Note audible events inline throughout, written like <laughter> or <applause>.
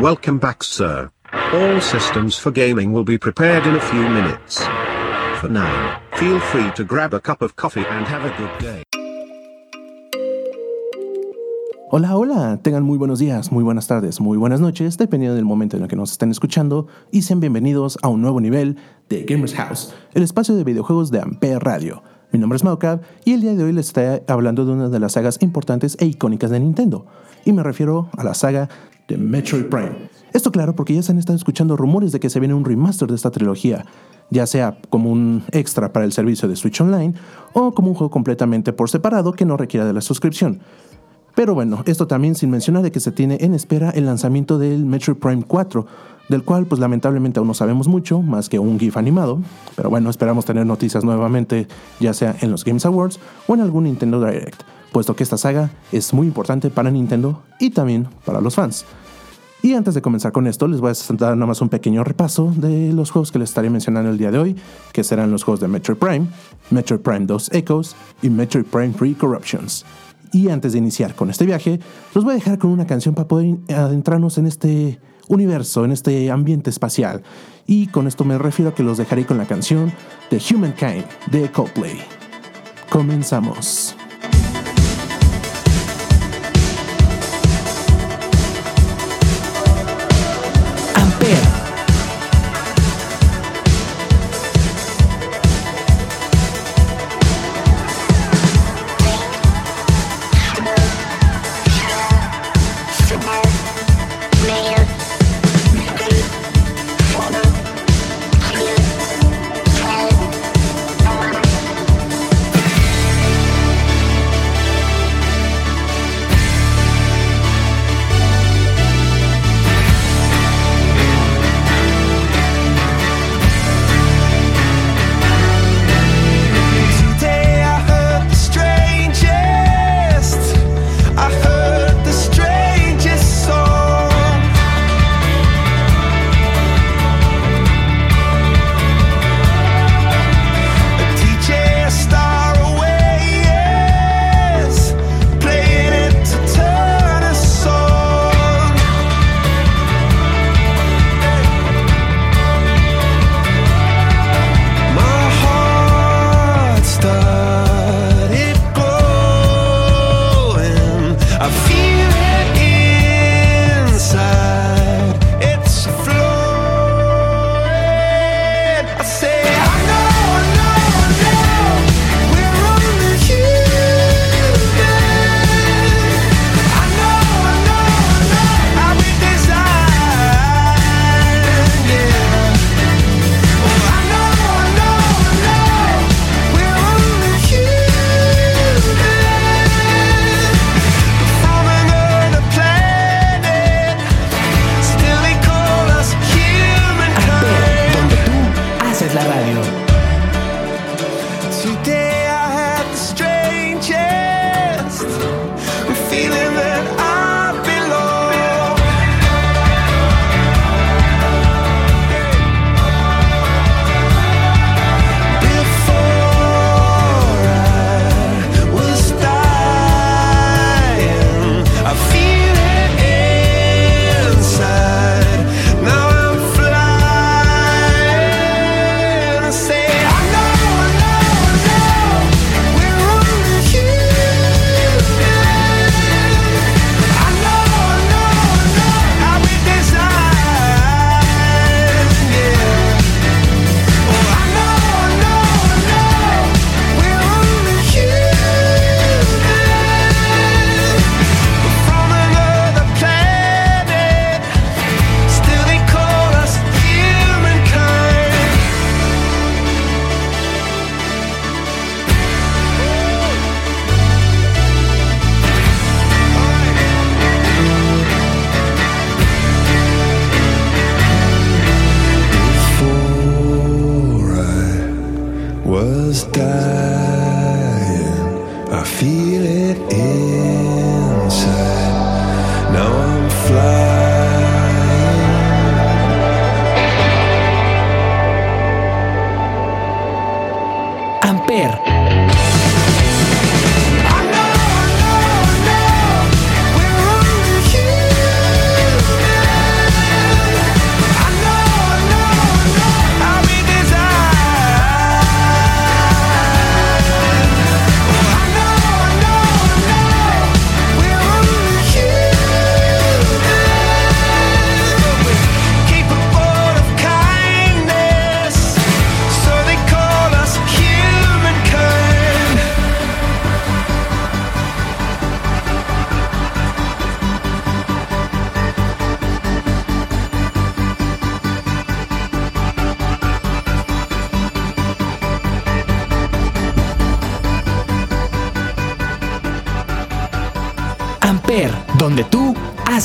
Welcome back, sir. All systems for gaming will be prepared in a few minutes. For now, feel free to grab a cup of coffee and have a good day. Hola, hola, tengan muy buenos días, muy buenas tardes, muy buenas noches, dependiendo del momento en el que nos estén escuchando, y sean bienvenidos a un nuevo nivel de Gamers House, el espacio de videojuegos de Ampere Radio. Mi nombre es Maocab y el día de hoy les estaré hablando de una de las sagas importantes e icónicas de Nintendo, y me refiero a la saga de Metroid Prime. Esto claro porque ya se han estado escuchando rumores de que se viene un remaster de esta trilogía, ya sea como un extra para el servicio de Switch Online o como un juego completamente por separado que no requiera de la suscripción. Pero bueno, esto también sin mencionar de que se tiene en espera el lanzamiento del Metroid Prime 4, del cual pues lamentablemente aún no sabemos mucho, más que un GIF animado, pero bueno, esperamos tener noticias nuevamente, ya sea en los Games Awards o en algún Nintendo Direct, puesto que esta saga es muy importante para Nintendo y también para los fans. Y antes de comenzar con esto, les voy a dar nada más un pequeño repaso de los juegos que les estaré mencionando el día de hoy, que serán los juegos de Metroid Prime, Metroid Prime 2 Echoes y Metroid Prime 3 Corruptions. Y antes de iniciar con este viaje, los voy a dejar con una canción para poder adentrarnos en este universo, en este ambiente espacial. Y con esto me refiero a que los dejaré con la canción The Humankind de Coldplay. Comenzamos.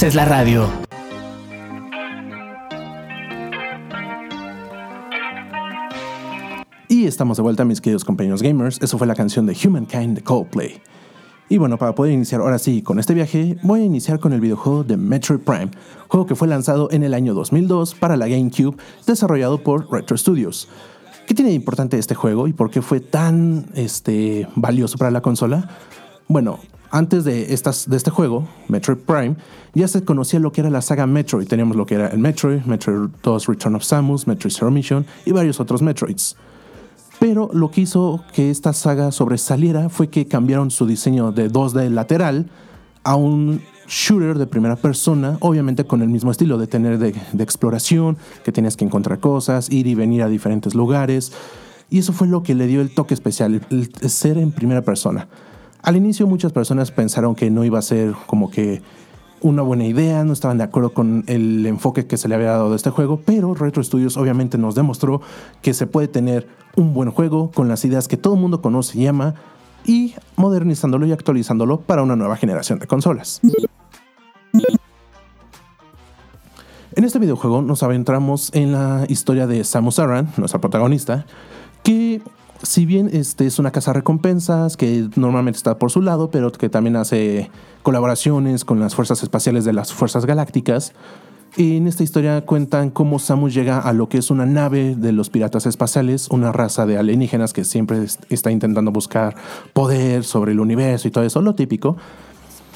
Haces la radio. Y estamos de vuelta, mis queridos compañeros gamers. Eso fue la canción de Humankind de Coldplay. Y bueno, para poder iniciar ahora sí con este viaje, voy a iniciar con el videojuego de Metroid Prime, juego que fue lanzado en el año 2002 para la GameCube, desarrollado por Retro Studios. ¿Qué tiene de importante este juego y por qué fue tan este, valioso para la consola? Bueno, antes de, este juego, Metroid Prime, ya se conocía lo que era la saga Metroid. Teníamos lo que era el Metroid, Metroid 2 Return of Samus, Metroid Zero Mission y varios otros Metroids. Pero lo que hizo que esta saga sobresaliera fue que cambiaron su diseño de 2D lateral a un shooter de primera persona, obviamente con el mismo estilo de tener de, exploración, que tenías que encontrar cosas, ir y venir a diferentes lugares. Y eso fue lo que le dio el toque especial, ser en primera persona. Al inicio muchas personas pensaron que no iba a ser como que una buena idea, no estaban de acuerdo con el enfoque que se le había dado de este juego, pero Retro Studios obviamente nos demostró que se puede tener un buen juego con las ideas que todo el mundo conoce y ama y modernizándolo y actualizándolo para una nueva generación de consolas. En este videojuego nos adentramos en la historia de Samus Aran, nuestra protagonista, que si bien este es una casa recompensas que normalmente está por su lado, pero que también hace colaboraciones con las fuerzas espaciales de las fuerzas galácticas, en esta historia cuentan cómo Samus llega a lo que es una nave de los piratas espaciales, una raza de alienígenas que siempre est- está intentando buscar poder sobre el universo y todo eso, lo típico.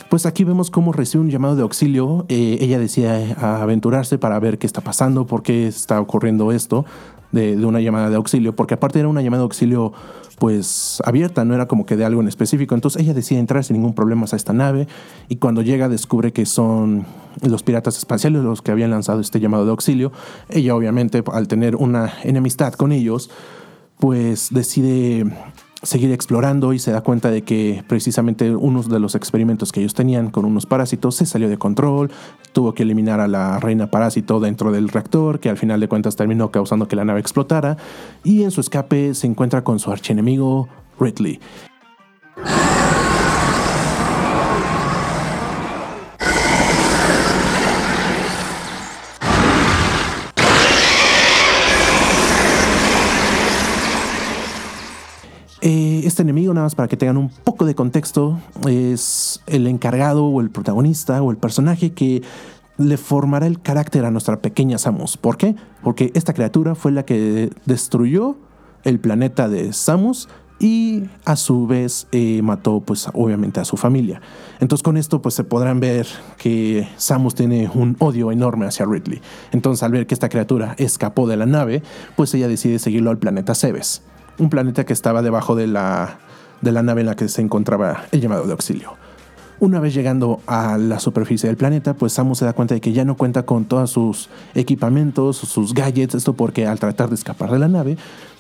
Pues aquí vemos cómo recibe un llamado de auxilio. eh, ella decide aventurarse para ver qué está pasando, por qué está ocurriendo esto de, de una llamada de auxilio, porque aparte era una llamada de auxilio pues abierta, no era como que de algo en específico. Entonces ella decide entrar sin ningún problema a esta nave y cuando llega descubre que son los piratas espaciales los que habían lanzado este llamado de auxilio. Ella obviamente al tener una enemistad con ellos, pues decide seguir explorando y se da cuenta de que precisamente uno de los experimentos que ellos tenían con unos parásitos se salió de control, tuvo que eliminar a la reina parásito dentro del reactor, que al final de cuentas terminó causando que la nave explotara, y en su escape se encuentra con su archienemigo Ridley. Eh, este enemigo, nada más para que tengan un poco de contexto, es el encargado o el protagonista o el personaje que le formará el carácter a nuestra pequeña Samus. ¿Por qué? Porque esta criatura fue la que destruyó el planeta de Samus y a su vez eh, mató pues obviamente a su familia. Entonces con esto pues se podrán ver que Samus tiene un odio enorme hacia Ridley. Entonces al ver que esta criatura escapó de la nave, pues ella decide seguirlo al planeta Cebes, un planeta que estaba debajo de la, de la nave en la que se encontraba el llamado de auxilio. Una vez llegando a la superficie del planeta, pues Samus se da cuenta de que ya no cuenta con todos sus equipamientos, sus gadgets, esto porque al tratar de escapar de la nave,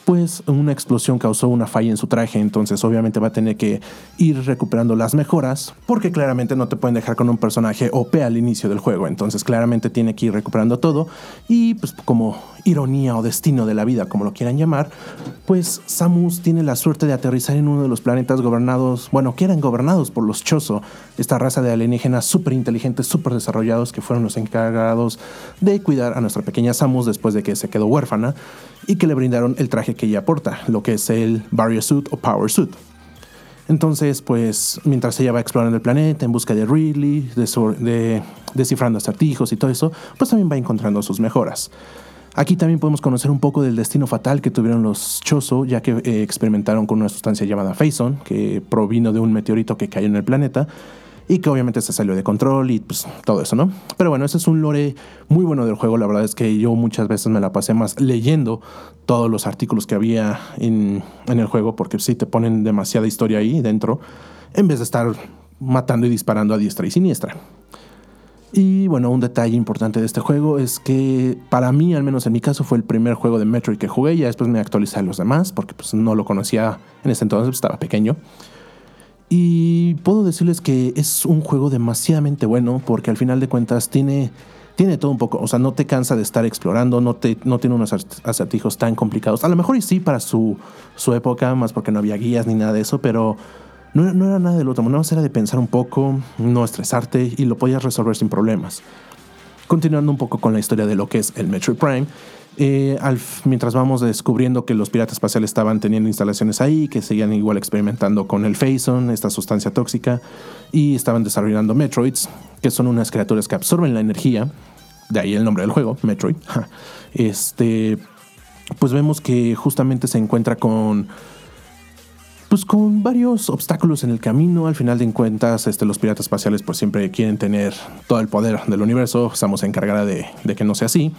pues una explosión causó una falla en su traje, entonces obviamente va a tener que ir recuperando las mejoras, porque claramente no te pueden dejar con un personaje OP al inicio del juego, entonces claramente tiene que ir recuperando todo y pues como ironía o destino de la vida, como lo quieran llamar, pues Samus tiene la suerte de aterrizar en uno de los planetas gobernados, bueno, que eran gobernados por los Chozo, esta raza de alienígenas súper inteligentes, súper desarrollados, que fueron los encargados de cuidar a nuestra pequeña Samus después de que se quedó huérfana y que le brindaron el traje que ella porta, lo que es el Barrier Suit o Power Suit. Entonces, pues, mientras ella va explorando el planeta en busca de Ridley, de, descifrando acertijos y todo eso, pues también va encontrando sus mejoras. Aquí también podemos conocer un poco del destino fatal que tuvieron los Chozo, ya que eh, experimentaron con una sustancia llamada Phason, que provino de un meteorito que cayó en el planeta y que obviamente se salió de control y pues todo eso, ¿no? Pero bueno, ese es un lore muy bueno del juego. La verdad es que yo muchas veces me la pasé más leyendo todos los artículos que había en, en el juego, porque sí te ponen demasiada historia ahí dentro, en vez de estar matando y disparando a diestra y siniestra. Y bueno, un detalle importante de este juego es que para mí, al menos en mi caso, fue el primer juego de Metroid que jugué. Ya después me actualicé a los demás porque pues, no lo conocía en ese entonces, pues, estaba pequeño. Y puedo decirles que es un juego demasiadamente bueno porque al final de cuentas tiene, tiene todo un poco. O sea, no te cansa de estar explorando, no, te, no tiene unos acertijos tan complicados. A lo mejor y sí para su, su época, más porque no había guías ni nada de eso, pero no, no era nada del otro. Nada más era de pensar un poco, no estresarte y lo podías resolver sin problemas. Continuando un poco con la historia de lo que es el Metroid Prime, eh, mientras vamos descubriendo que los piratas espaciales estaban teniendo instalaciones ahí, que seguían igual experimentando con el Phason, esta sustancia tóxica, y estaban desarrollando Metroids, que son unas criaturas que absorben la energía, de ahí el nombre del juego, Metroid. <laughs> Este, pues vemos que justamente se encuentra con pues con varios obstáculos en el camino, al final de cuentas, este, los piratas espaciales pues siempre quieren tener todo el poder del universo, Samus se encargará de, de que no sea así.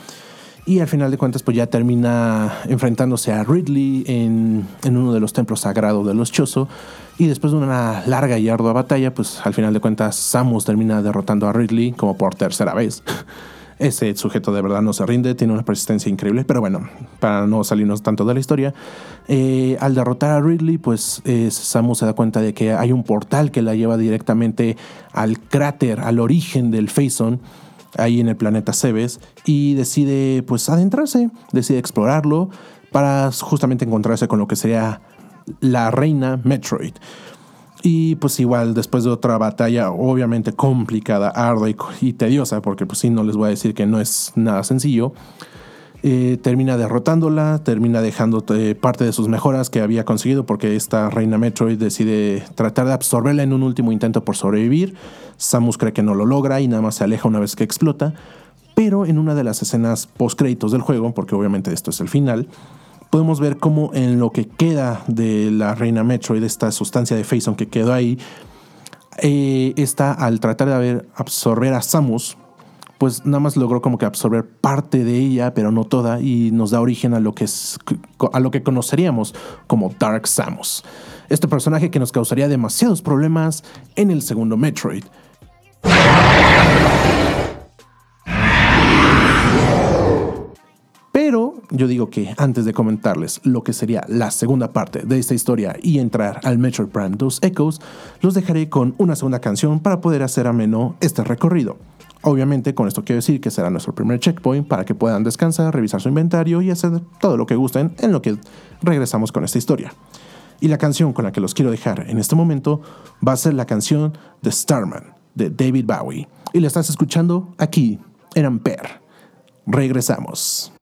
Y al final de cuentas pues ya termina enfrentándose a Ridley en, en uno de los templos sagrados de los Chozo. Y después de una larga y ardua batalla, pues al final de cuentas Samus termina derrotando a Ridley como por tercera vez. <laughs> Ese sujeto de verdad no se rinde, tiene una persistencia increíble, pero bueno, para no salirnos tanto de la historia, eh, al derrotar a Ridley, pues eh, Samus se da cuenta de que hay un portal que la lleva directamente al cráter, al origen del Phason, ahí en el planeta Cebes, y decide pues adentrarse, decide explorarlo para justamente encontrarse con lo que sería la reina Metroid. Y pues igual después de otra batalla obviamente complicada, ardua y, tediosa, porque pues sí, no les voy a decir que no es nada sencillo, eh, termina derrotándola, termina dejando eh, parte de sus mejoras que había conseguido porque esta reina Metroid decide tratar de absorberla en un último intento por sobrevivir. Samus cree que no lo logra y nada más se aleja una vez que explota. Pero en una de las escenas post créditos del juego, porque obviamente esto es el final, podemos ver cómo en lo que queda de la reina Metroid, esta sustancia de Phason que quedó ahí, eh, esta al tratar de haber, absorber a Samus, pues nada más logró como que absorber parte de ella, pero no toda, y nos da origen a lo que es a lo que conoceríamos como Dark Samus. Este personaje que nos causaría demasiados problemas en el segundo Metroid. Pero yo digo que antes de comentarles lo que sería la segunda parte de esta historia y entrar al Metroid Prime 2 Echoes, los dejaré con una segunda canción para poder hacer ameno este recorrido. Obviamente con esto quiero decir que será nuestro primer checkpoint para que puedan descansar, revisar su inventario y hacer todo lo que gusten en lo que regresamos con esta historia. Y la canción con la que los quiero dejar en este momento va a ser la canción de Starman de David Bowie. Y la estás escuchando aquí en Ampere. Regresamos.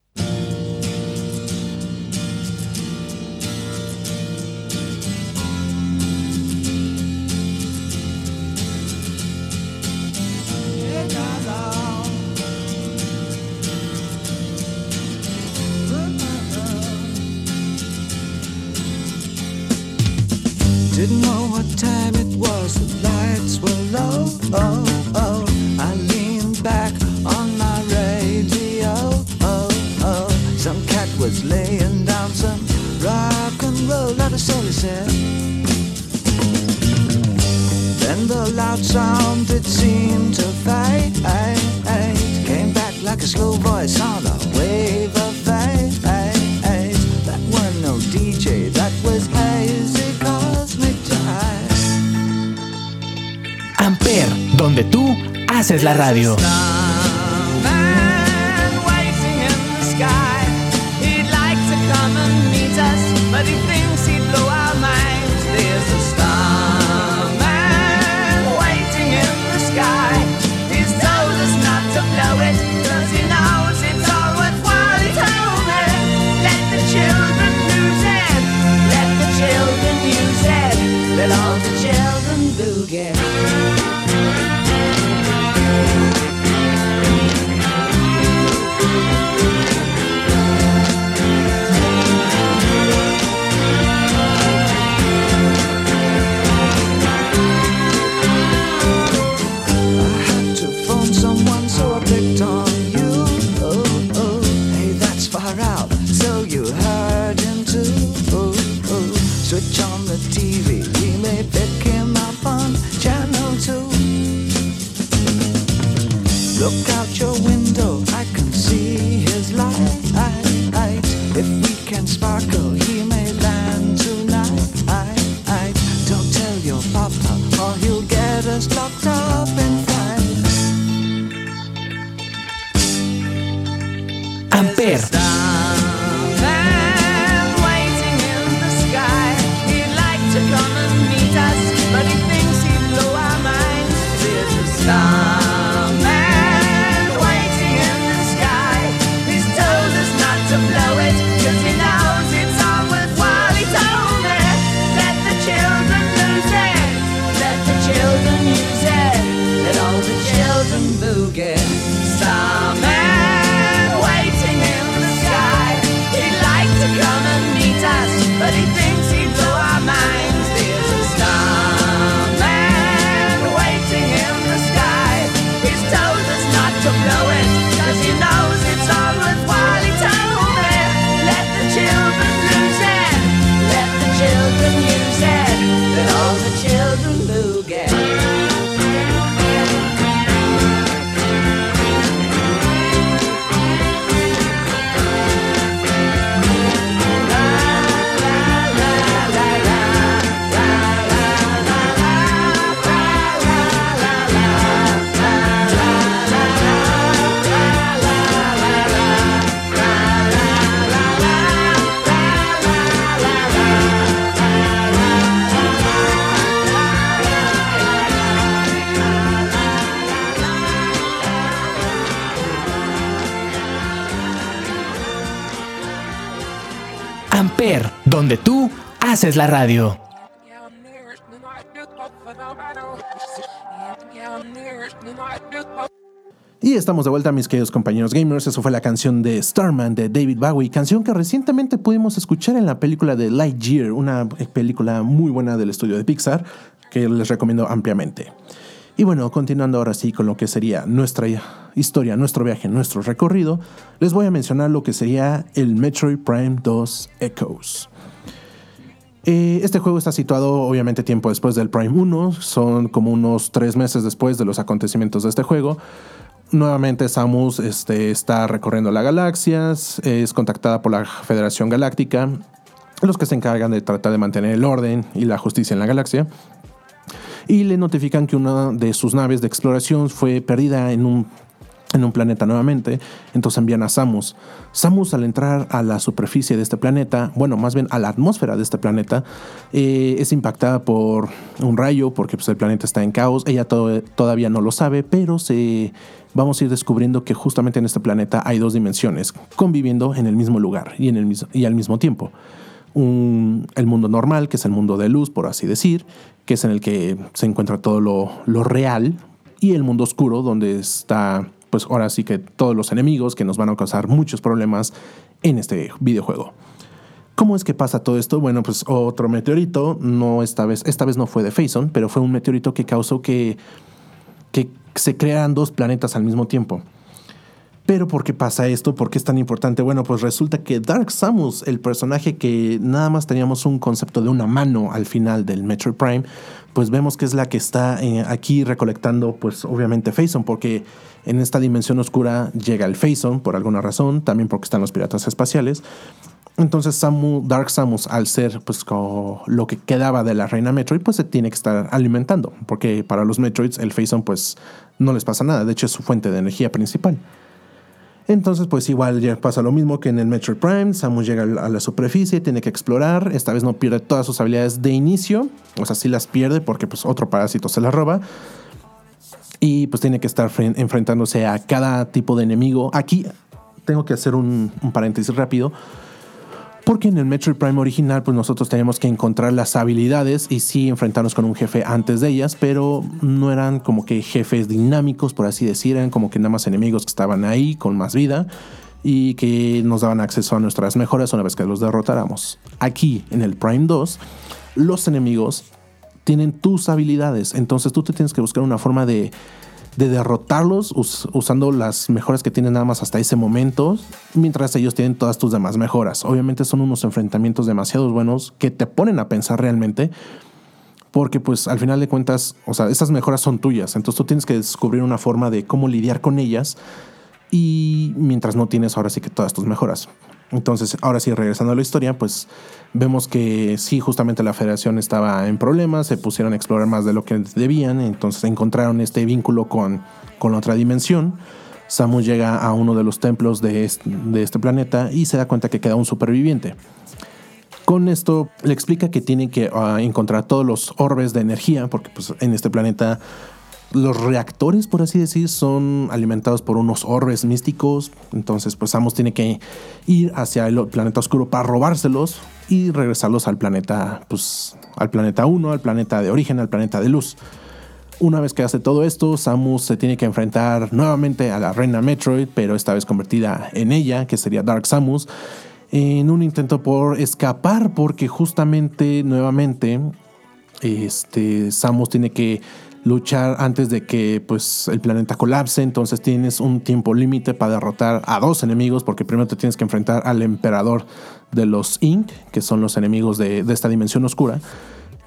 Seemed to fade. Came back like a slow voice on a wave of fate. That was no DJ, that was hazy cosmic jive. Amper, donde tú haces la radio. Donde tú haces la radio. Y estamos de vuelta, mis queridos compañeros gamers. Eso fue la canción de Starman de David Bowie, canción que recientemente pudimos escuchar en la película de Lightyear, una película muy buena del estudio de Pixar que les recomiendo ampliamente. Y bueno, continuando ahora sí con lo que sería nuestra historia, nuestro viaje, nuestro recorrido, les voy a mencionar lo que sería el Metroid Prime 2 Echoes. Eh, este juego está situado obviamente tiempo después del Prime 1, son como unos tres meses después de los acontecimientos de este juego. Nuevamente Samus este, está recorriendo las galaxias, es contactada por la Federación Galáctica, los que se encargan de tratar de mantener el orden y la justicia en la galaxia. Y le notifican que una de sus naves de exploración fue perdida en un, en un planeta nuevamente. Entonces envían a Samus. Samus al entrar a la superficie de este planeta, bueno, más bien a la atmósfera de este planeta, eh, es impactada por un rayo porque pues, el planeta está en caos. Ella to- todavía no lo sabe, pero se, vamos a ir descubriendo que justamente en este planeta hay dos dimensiones conviviendo en el mismo lugar y, en el, mis- y al mismo tiempo. Un- el mundo normal, que es el mundo de luz, por así decir, que es en el que se encuentra todo lo, lo real, y el mundo oscuro, donde está, pues ahora sí que todos los enemigos que nos van a causar muchos problemas en este videojuego. ¿Cómo es que pasa todo esto? Bueno, pues otro meteorito, no esta vez, esta vez no fue de Faison, pero fue un meteorito que causó que, que se crearan dos planetas al mismo tiempo. Pero ¿por qué pasa esto? ¿Por qué es tan importante? Bueno, pues resulta que Dark Samus, el personaje que nada más teníamos un concepto de una mano al final del Metroid Prime, pues vemos que es la que está eh, aquí recolectando, pues obviamente Faison, porque en esta dimensión oscura llega el Faison por alguna razón, también porque están los piratas espaciales. Entonces Samu, Dark Samus, al ser pues lo que quedaba de la reina Metroid, pues se tiene que estar alimentando, porque para los Metroids el Faison pues no les pasa nada, de hecho es su fuente de energía principal. Entonces, pues igual ya pasa lo mismo que en el Metroid Prime. Samus llega a la superficie, tiene que explorar. Esta vez no pierde todas sus habilidades de inicio. O sea, sí las pierde porque pues otro parásito se las roba. Y pues tiene que estar fren- enfrentándose a cada tipo de enemigo. Aquí tengo que hacer un paréntesis rápido. Porque en el Metroid Prime original, pues nosotros teníamos que encontrar las habilidades y sí enfrentarnos con un jefe antes de ellas, pero no eran como que jefes dinámicos, por así decir, eran como que nada más enemigos que estaban ahí con más vida y que nos daban acceso a nuestras mejoras una vez que los derrotáramos. Aquí, en el Prime 2, los enemigos tienen tus habilidades, entonces tú te tienes que buscar una forma de de derrotarlos us- usando las mejoras que tienen nada más hasta ese momento, mientras ellos tienen todas tus demás mejoras. Obviamente son unos enfrentamientos demasiado buenos que te ponen a pensar realmente, porque pues al final de cuentas, o sea, esas mejoras son tuyas, entonces tú tienes que descubrir una forma de cómo lidiar con ellas y mientras no tienes ahora sí que todas tus mejoras. Entonces, ahora sí, regresando a la historia, pues vemos que sí, justamente la federación estaba en problemas, se pusieron a explorar más de lo que debían, entonces encontraron este vínculo con, con otra dimensión. Samus llega a uno de los templos de este, de este planeta y se da cuenta que queda un superviviente. Con esto le explica que tiene que ah, encontrar todos los orbes de energía, porque pues, en este planeta los reactores, por así decir, son alimentados por unos orbes místicos. Entonces, pues Samus tiene que ir hacia el planeta oscuro para robárselos y regresarlos al planeta, pues, al planeta 1, al planeta de origen, al planeta de luz. Una vez que hace todo esto, Samus se tiene que enfrentar nuevamente a la reina Metroid, pero esta vez convertida en ella, que sería Dark Samus, en un intento por escapar, porque justamente nuevamente este, Samus tiene que luchar antes de que pues, el planeta colapse, entonces tienes un tiempo límite para derrotar a dos enemigos, porque primero te tienes que enfrentar al emperador de los Inc, que son los enemigos de, de esta dimensión oscura.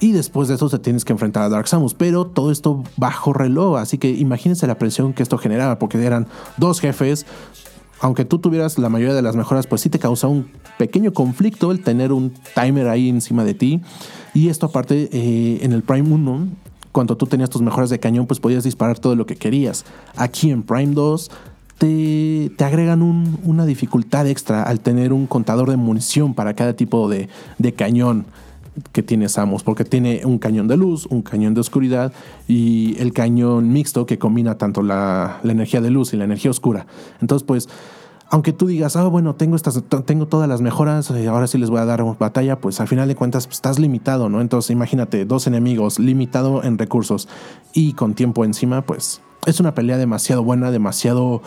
Y después de eso te tienes que enfrentar a Dark Samus. Pero todo esto bajo reloj. Así que imagínense la presión que esto generaba. Porque eran dos jefes. Aunque tú tuvieras la mayoría de las mejoras, pues sí te causa un pequeño conflicto el tener un timer ahí encima de ti. Y esto aparte eh, en el Prime 1, cuando tú tenías tus mejoras de cañón, pues podías disparar todo lo que querías. Aquí en Prime 2 te, te agregan un- una dificultad extra al tener un contador de munición para cada tipo de, de cañón que tiene Samus, porque tiene un cañón de luz, un cañón de oscuridad y el cañón mixto que combina tanto la, la energía de luz y la energía oscura. Entonces, pues, aunque tú digas, ah, bueno, tengo, estas, tengo todas las mejoras, eh, ahora sí les voy a dar batalla, pues al final de cuentas pues, estás limitado, ¿no? Entonces, imagínate, dos enemigos, limitado en recursos y con tiempo encima, pues es una pelea demasiado buena, demasiado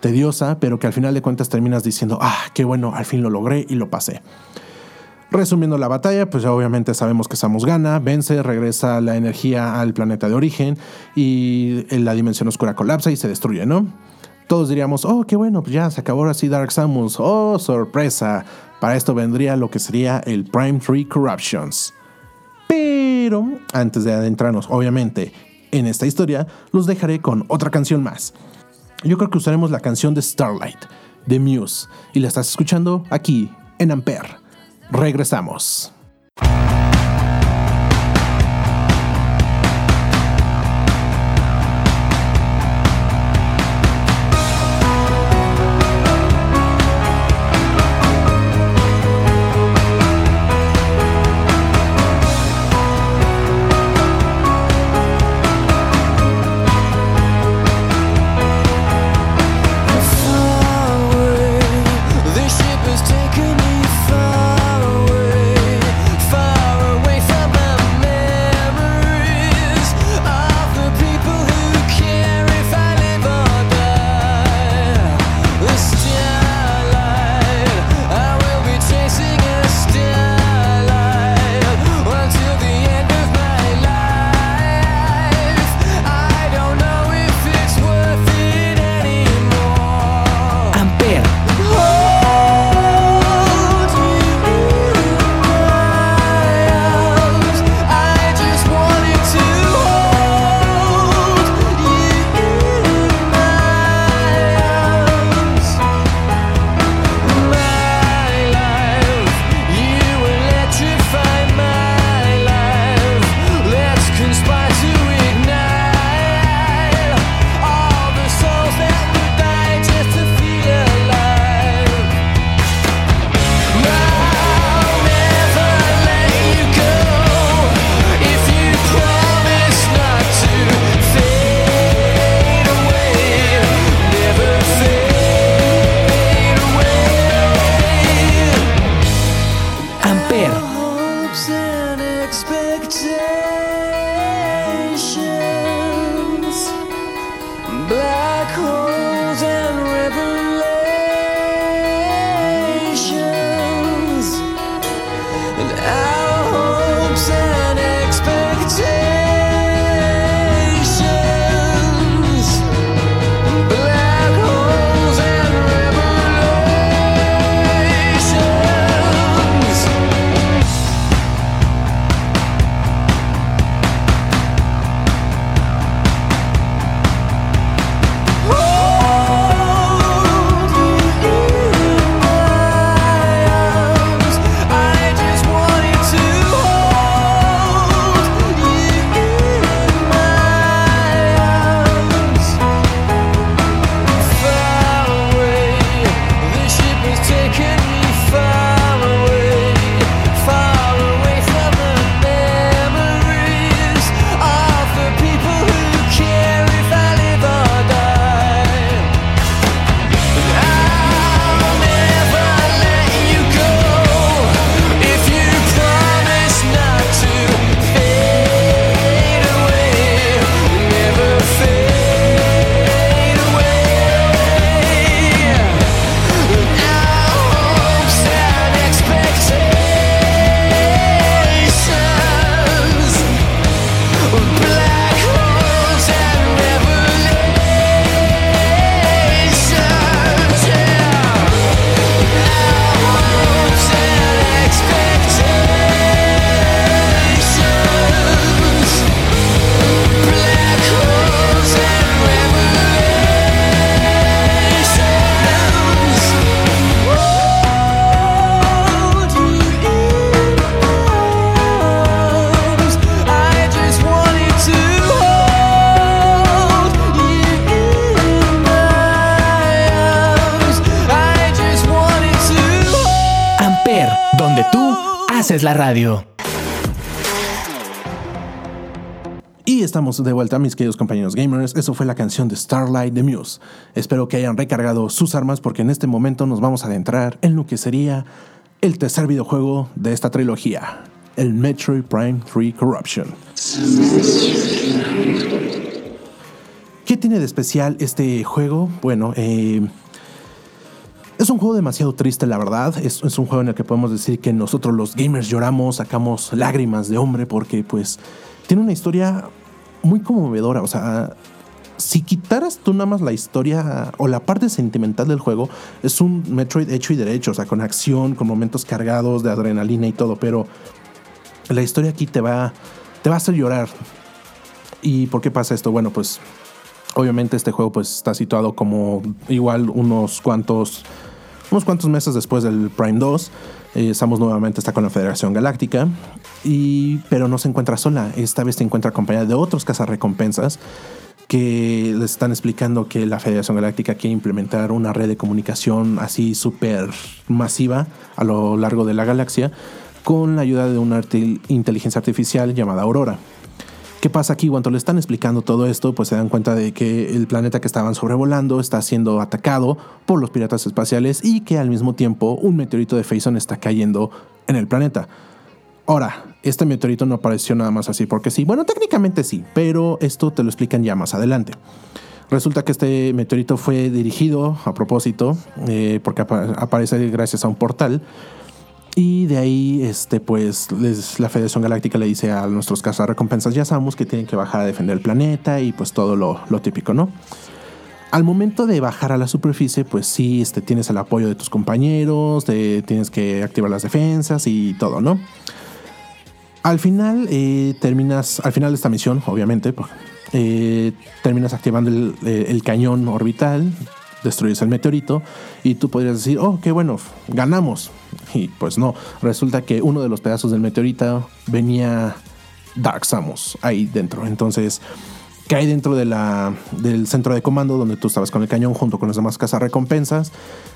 tediosa, pero que al final de cuentas terminas diciendo, ah, qué bueno, al fin lo logré y lo pasé. Resumiendo la batalla, pues obviamente sabemos que Samus gana, vence, regresa la energía al planeta de origen y la dimensión oscura colapsa y se destruye, ¿no? Todos diríamos, oh, qué bueno, pues ya se acabó ahora sí Dark Samus, oh, sorpresa. Para esto vendría lo que sería el Prime 3 Corruptions. Pero antes de adentrarnos, obviamente, en esta historia, los dejaré con otra canción más. Yo creo que usaremos la canción de Starlight, de Muse, y la estás escuchando aquí, en Ampere. Regresamos. Haces la radio. Y estamos de vuelta, mis queridos compañeros gamers. Eso fue la canción de Starlight de Muse. Espero que hayan recargado sus armas porque en este momento nos vamos a adentrar en lo que sería el tercer videojuego de esta trilogía, el Metroid Prime 3 Corruption. ¿Qué tiene de especial este juego? Bueno, eh, es un juego demasiado triste, la verdad. Es, es, un juego en el que podemos decir que nosotros los gamers lloramos, sacamos lágrimas de hombre porque pues tiene una historia muy conmovedora. O sea, si quitaras tú nada más la historia o la parte sentimental del juego, es un Metroid hecho y derecho, o sea, con acción, con momentos cargados de adrenalina y todo, pero la historia aquí te va, te va a hacer llorar. ¿Y por qué pasa esto? Bueno, pues obviamente este juego pues está situado como igual unos cuantos unos cuantos meses después del Prime 2. Eh, Samus nuevamente está con la Federación Galáctica, y, pero no se encuentra sola. Esta vez se encuentra acompañada de otros cazarrecompensas que les están explicando que la Federación Galáctica quiere implementar una red de comunicación así súper masiva a lo largo de la galaxia con la ayuda de una inteligencia artificial llamada Aurora. ¿Qué pasa aquí? Cuando le están explicando todo esto, pues se dan cuenta de que el planeta que estaban sobrevolando está siendo atacado por los piratas espaciales y que al mismo tiempo un meteorito de Faison está cayendo en el planeta. Ahora, este meteorito no apareció nada más así porque sí. Bueno, técnicamente sí, pero esto te lo explican ya más adelante. Resulta que este meteorito fue dirigido a propósito, eh, porque ap aparece gracias a un portal. Y de ahí, este, pues, les, la Federación Galáctica le dice a nuestros cazarrecompensas, ya sabemos que tienen que bajar a defender el planeta y pues todo lo, lo típico, ¿no? Al momento de bajar a la superficie, pues sí, este, tienes el apoyo de tus compañeros, de, tienes que activar las defensas y todo, ¿no? Al final, eh, terminas, al final de esta misión, obviamente, eh, terminas activando el, el, cañón orbital, destruyes el meteorito y tú podrías decir, oh, qué bueno, ganamos. Y pues no, resulta que uno de los pedazos del meteorito venía Dark Samus ahí dentro. Entonces cae dentro de la, del centro de comando donde tú estabas con el cañón junto con los demás cazarrecompensas.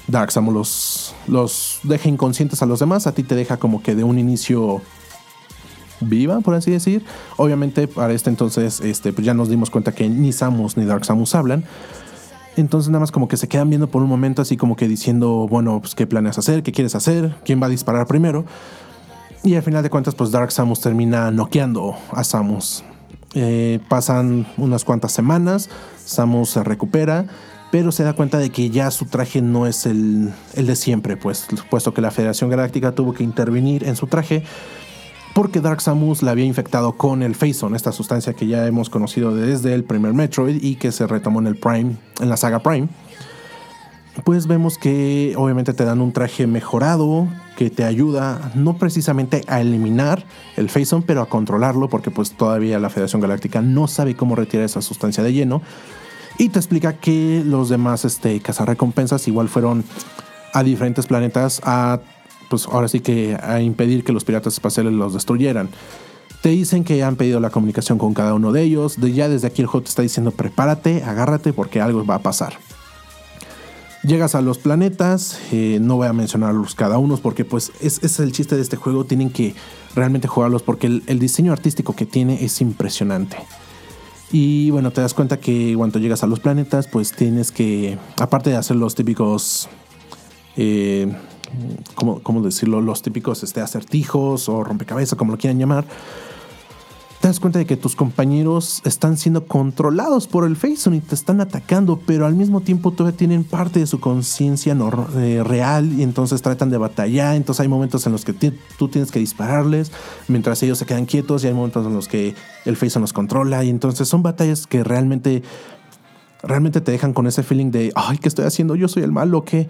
Dark Samus los, los deja inconscientes a los demás, a ti te deja como que de un inicio viva, por así decir. Obviamente para este entonces este, pues ya nos dimos cuenta que ni Samus ni Dark Samus hablan. Entonces nada más como que se quedan viendo por un momento así como que diciendo, bueno, pues qué planeas hacer, qué quieres hacer, quién va a disparar primero. Y al final de cuentas, pues Dark Samus termina noqueando a Samus. Eh, pasan unas cuantas semanas, Samus se recupera, pero se da cuenta de que ya su traje no es el, el de siempre, pues puesto que la Federación Galáctica tuvo que intervenir en su traje porque Dark Samus la había infectado con el Phazon, esta sustancia que ya hemos conocido desde el primer Metroid y que se retomó en el Prime, en la saga Prime. Pues vemos que obviamente te dan un traje mejorado que te ayuda no precisamente a eliminar el Phazon, pero a controlarlo porque pues todavía la Federación Galáctica no sabe cómo retirar esa sustancia de lleno. Y te explica que los demás este, cazarrecompensas igual fueron a diferentes planetas a pues ahora sí que a impedir que los piratas espaciales los destruyeran. Te dicen que han pedido la comunicación con cada uno de ellos. De ya desde aquí el juego te está diciendo prepárate, agárrate porque algo va a pasar. Llegas a los planetas, eh, no voy a mencionarlos cada uno porque pues es, es, el chiste de este juego, tienen que realmente jugarlos porque el, el, diseño artístico que tiene es impresionante. Y bueno, te das cuenta que cuando llegas a los planetas pues tienes que, aparte de hacer los típicos... Eh, ¿cómo, cómo decirlo? Los típicos este, acertijos o rompecabezas, como lo quieran llamar, te das cuenta de que tus compañeros están siendo controlados por el Faison y te están atacando, pero al mismo tiempo todavía tienen parte de su conciencia eh, real y entonces tratan de batallar. Entonces hay momentos en los que tú tienes que dispararles mientras ellos se quedan quietos y hay momentos en los que el Faison los controla y entonces son batallas que realmente, realmente te dejan con ese feeling de, ay, ¿qué estoy haciendo? Yo soy el malo, que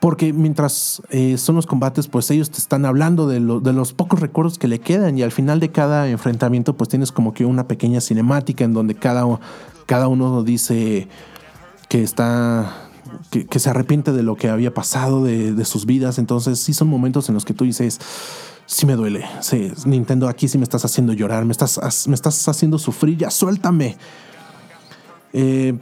porque mientras eh, son los combates, pues ellos te están hablando de, lo, de, los pocos recuerdos que le quedan y al final de cada enfrentamiento, pues tienes como que una pequeña cinemática en donde cada, cada uno dice que está... Que, se arrepiente de lo que había pasado, de, de, sus vidas. Entonces sí son momentos en los que tú dices, sí me duele. Nintendo, aquí sí me estás haciendo llorar, me estás, me estás haciendo sufrir, ya suéltame. Eh,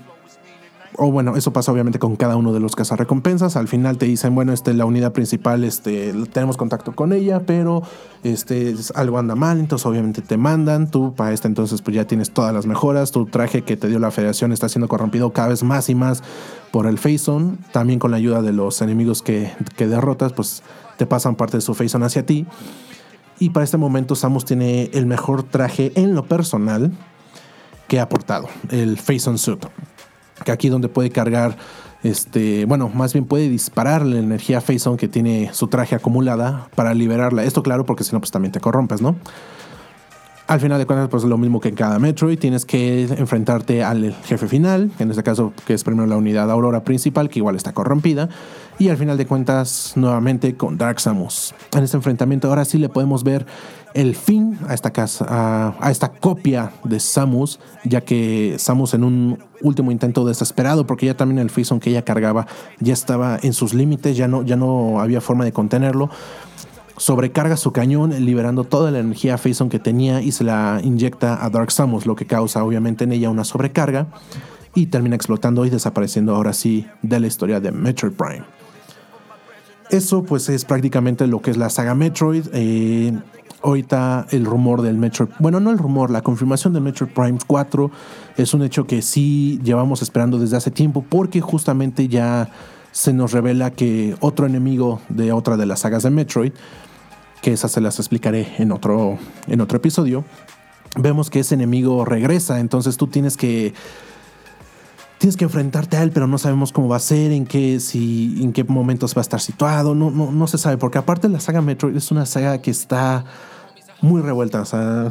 o bueno, eso pasa obviamente con cada uno de los cazarrecompensas. Al final te dicen, bueno, este, la unidad principal, este, tenemos contacto con ella, pero este, es- algo anda mal, entonces obviamente te mandan. Tú para este entonces pues ya tienes todas las mejoras. Tu traje que te dio la federación está siendo corrompido cada vez más y más por el Phazon. También con la ayuda de los enemigos que, que derrotas, pues te pasan parte de su Phazon hacia ti. Y para este momento Samus tiene el mejor traje en lo personal que ha aportado, el Phazon Suit. Que aquí donde puede cargar, este, bueno, más bien puede disparar la energía Phazon que tiene su traje acumulada para liberarla. Esto claro porque si no pues también te corrompes, ¿no? Al final de cuentas, pues lo mismo que en cada Metroid, tienes que enfrentarte al jefe final, en este caso que es primero la unidad Aurora principal, que igual está corrompida, y al final de cuentas nuevamente con Dark Samus. En este enfrentamiento ahora sí le podemos ver el fin a esta, casa, a, esta copia de Samus, ya que Samus en un último intento desesperado, porque ya también el Phazon que ella cargaba ya estaba en sus límites, ya no, ya no había forma de contenerlo sobrecarga su cañón, liberando toda la energía Phazon que tenía y se la inyecta a Dark Samus, lo que causa obviamente en ella una sobrecarga y termina explotando y desapareciendo ahora sí de la historia de Metroid Prime. Eso pues es prácticamente lo que es la saga Metroid. Eh, ahorita el rumor del Metroid, bueno no el rumor, la confirmación del Metroid Prime 4 es un hecho que sí llevamos esperando desde hace tiempo porque justamente ya se nos revela que otro enemigo de otra de las sagas de Metroid, que esas se las explicaré en otro, en otro episodio, vemos que ese enemigo regresa, entonces tú tienes que tienes que enfrentarte a él, pero no sabemos cómo va a ser, en qué, si, en qué momentos va a estar situado, no, no, no se sabe, porque aparte la saga Metroid es una saga que está muy revuelta, o sea,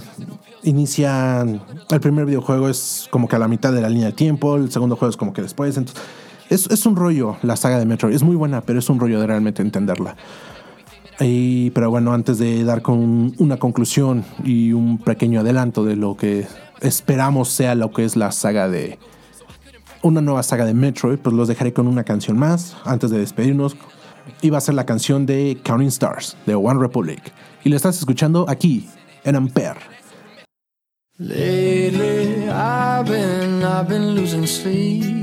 inicia, el primer videojuego es como que a la mitad de la línea de tiempo, el segundo juego es como que después, entonces es, es un rollo la saga de Metroid, es muy buena, pero es un rollo de realmente entenderla. Y, pero bueno, antes de dar con una conclusión y un pequeño adelanto de lo que esperamos sea lo que es la saga de una nueva saga de Metroid, pues los dejaré con una canción más antes de despedirnos. Va a ser la canción de Counting Stars de One Republic. Y lo estás escuchando aquí en Ampere. Lately, I've been, I've been losing sleep,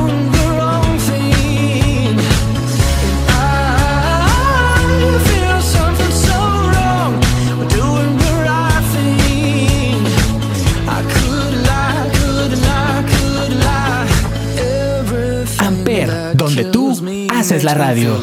haces la radio.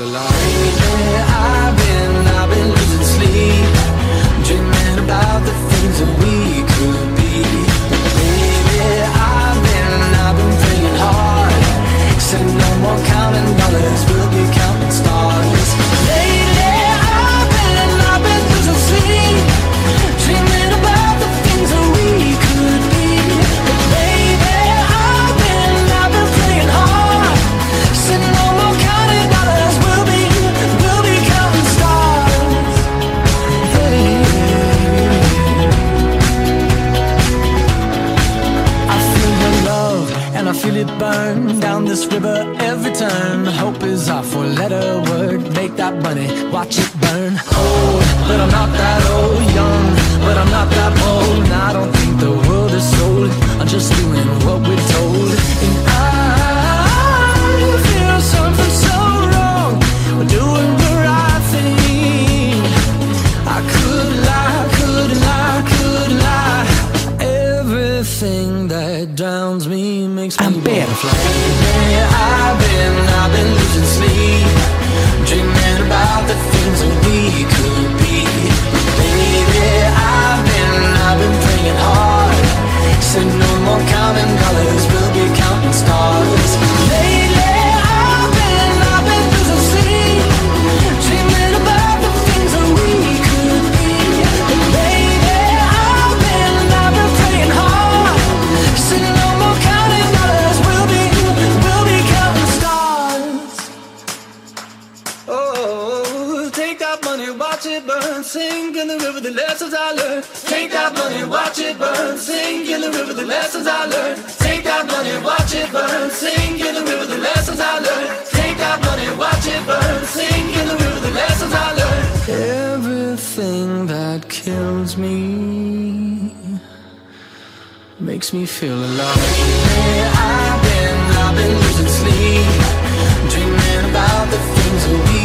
Sing in the river the lessons I learned. Take that money, watch it burn, sing in the river the lessons I learned. Take that money, watch it burn, sing in the river the lessons I learned. Everything that kills me makes me feel alive. Yeah, I've been, I've been losing sleep, dreaming about the things that we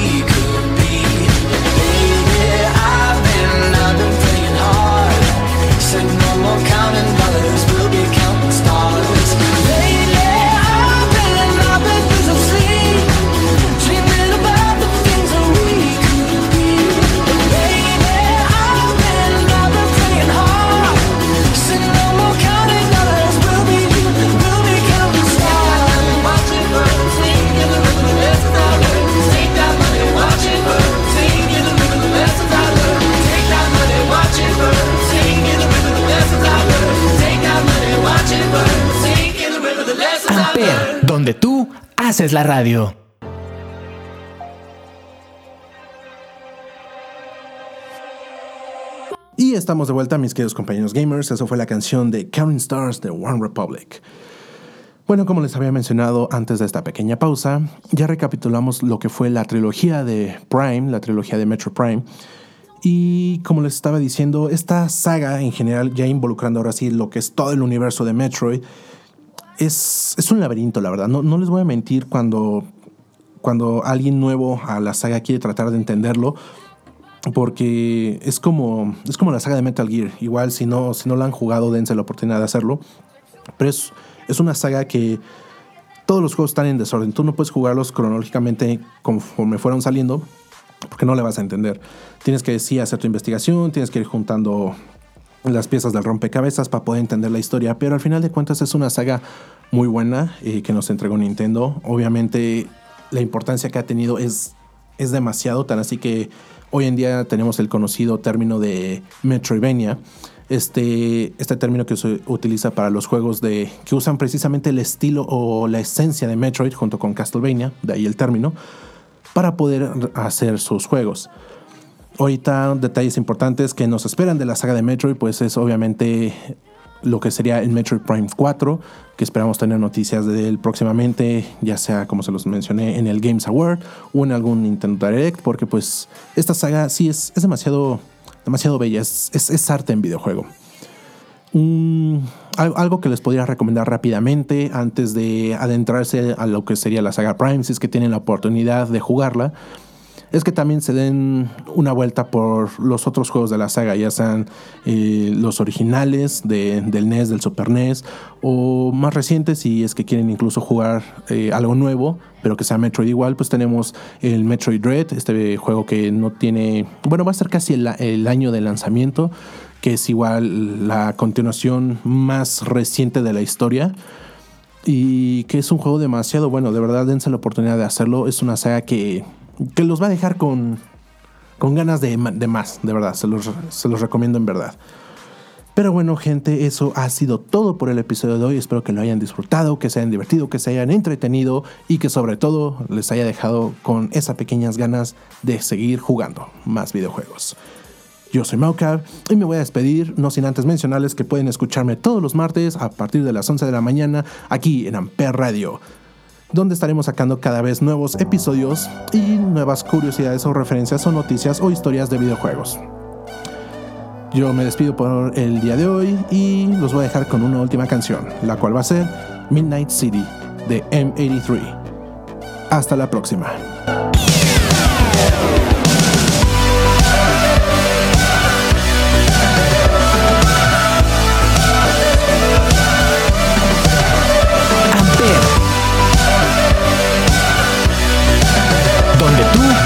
donde tú haces la radio. Y estamos de vuelta, mis queridos compañeros gamers. Eso fue la canción de Counting Stars de One Republic. Bueno, como les había mencionado antes de esta pequeña pausa, ya recapitulamos lo que fue la trilogía de Prime, la trilogía de Metro Prime. Y como les estaba diciendo, esta saga en general, ya involucrando ahora sí lo que es todo el universo de Metroid, es, es un laberinto, la verdad. No, no les voy a mentir cuando, cuando alguien nuevo a la saga quiere tratar de entenderlo, porque es como, es como la saga de Metal Gear. Igual, si no, si no la han jugado, dense la oportunidad de hacerlo. Pero es, es una saga que todos los juegos están en desorden. Tú no puedes jugarlos cronológicamente conforme fueron saliendo, porque no le vas a entender. Tienes que sí hacer tu investigación, tienes que ir juntando las piezas del rompecabezas para poder entender la historia, pero al final de cuentas es una saga muy buena eh, que nos entregó Nintendo. Obviamente la importancia que ha tenido es, es demasiado, tan así que hoy en día tenemos el conocido término de Metroidvania. Este, este término que se utiliza para los juegos de, que usan precisamente el estilo o la esencia de Metroid junto con Castlevania, de ahí el término, para poder hacer sus juegos. Ahorita detalles importantes que nos esperan de la saga de Metroid, pues es obviamente lo que sería el Metroid Prime 4, que esperamos tener noticias de él próximamente, ya sea como se los mencioné en el Games Award o en algún Nintendo Direct, porque pues esta saga sí es, es demasiado, demasiado bella, es, es, arte en videojuego. Al- algo que les podría recomendar rápidamente antes de adentrarse a lo que sería la saga Prime, si es que tienen la oportunidad de jugarla, es que también se den una vuelta por los otros juegos de la saga, ya sean eh, los originales de- del NES, del Super NES, o más recientes, si es que quieren incluso jugar eh, algo nuevo, pero que sea Metroid igual, pues tenemos el Metroid Dread, este juego que no tiene, bueno, va a ser casi el, el año de lanzamiento, que es igual la continuación más reciente de la historia y que es un juego demasiado bueno. De verdad, dense la oportunidad de hacerlo. Es una saga que, que los va a dejar con, con ganas de, de más, de verdad. Se los, se los recomiendo en verdad. Pero bueno, gente, eso ha sido todo por el episodio de hoy. Espero que lo hayan disfrutado, que se hayan divertido, que se hayan entretenido y que sobre todo les haya dejado con esas pequeñas ganas de seguir jugando más videojuegos. Yo soy Maucab y me voy a despedir, no sin antes mencionarles que pueden escucharme todos los martes a partir de las 11 de la mañana aquí en Amper Radio, donde estaremos sacando cada vez nuevos episodios y nuevas curiosidades o referencias o noticias o historias de videojuegos. Yo me despido por el día de hoy y los voy a dejar con una última canción, la cual va a ser Midnight City de M83. Hasta la próxima. Donde